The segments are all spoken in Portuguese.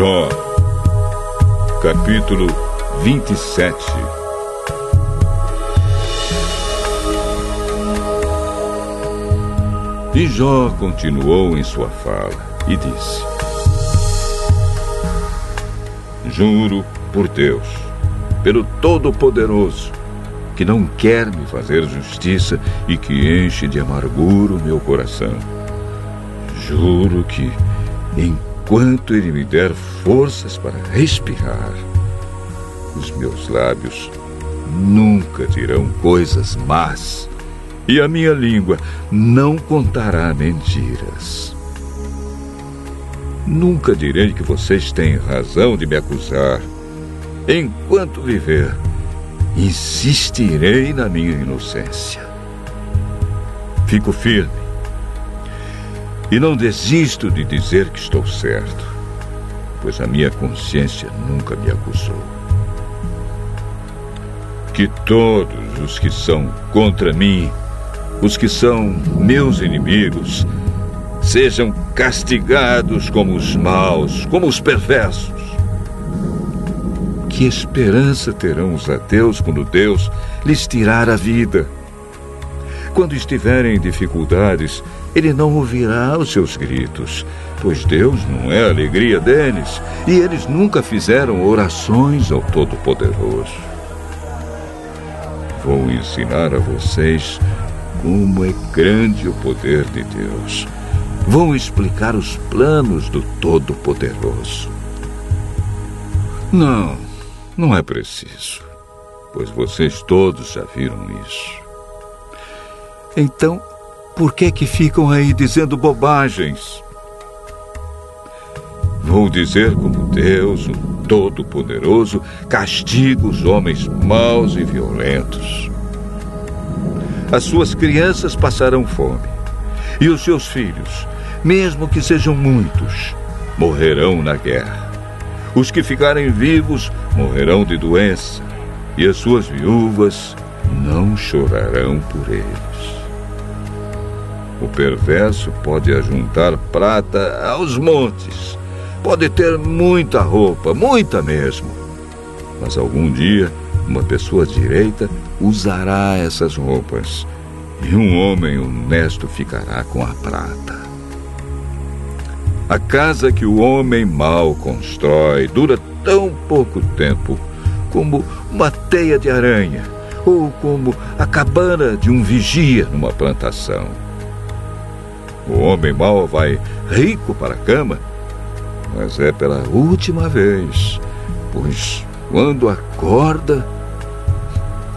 Jó, capítulo 27 E Jó continuou em sua fala e disse: Juro por Deus, pelo Todo-Poderoso, que não quer me fazer justiça e que enche de amargura o meu coração. Juro que, enquanto Ele me der forças para respirar, os meus lábios nunca dirão coisas más e a minha língua não contará mentiras. Nunca direi que vocês têm razão de me acusar. Enquanto viver, insistirei na minha inocência. Fico firme e não desisto de dizer que estou certo, pois a minha consciência nunca me acusou. Que todos os que são contra mim os que são meus inimigos sejam castigados como os maus, como os perversos. Que esperança terão os ateus quando Deus lhes tirar a vida? Quando estiverem em dificuldades, ele não ouvirá os seus gritos, pois Deus não é a alegria deles e eles nunca fizeram orações ao Todo-Poderoso. Vou ensinar a vocês como é grande o poder de Deus. Vão explicar os planos do Todo-Poderoso. Não, não é preciso, pois vocês todos já viram isso. Então, por que que ficam aí dizendo bobagens? Vou dizer como Deus, o Todo-Poderoso, castiga os homens maus e violentos. As suas crianças passarão fome. E os seus filhos, mesmo que sejam muitos, morrerão na guerra. Os que ficarem vivos morrerão de doença. E as suas viúvas não chorarão por eles. O perverso pode ajuntar prata aos montes. Pode ter muita roupa, muita mesmo. Mas algum dia uma pessoa direita usará essas roupas, e um homem honesto ficará com a prata. A casa que o homem mau constrói dura tão pouco tempo como uma teia de aranha ou como a cabana de um vigia numa plantação. O homem mau vai rico para a cama, mas é pela última vez, pois quando acorda,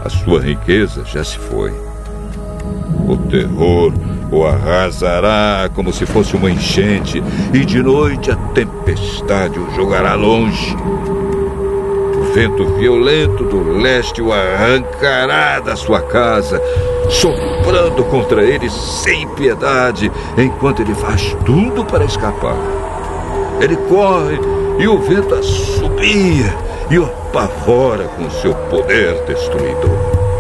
a sua riqueza já se foi. O terror o arrasará como se fosse uma enchente, e de noite a tempestade o jogará longe. Vento violento do leste o arrancará da sua casa, soprando contra ele sem piedade, enquanto ele faz tudo para escapar. Ele corre e o vento assobia e o apavora com seu poder destruidor.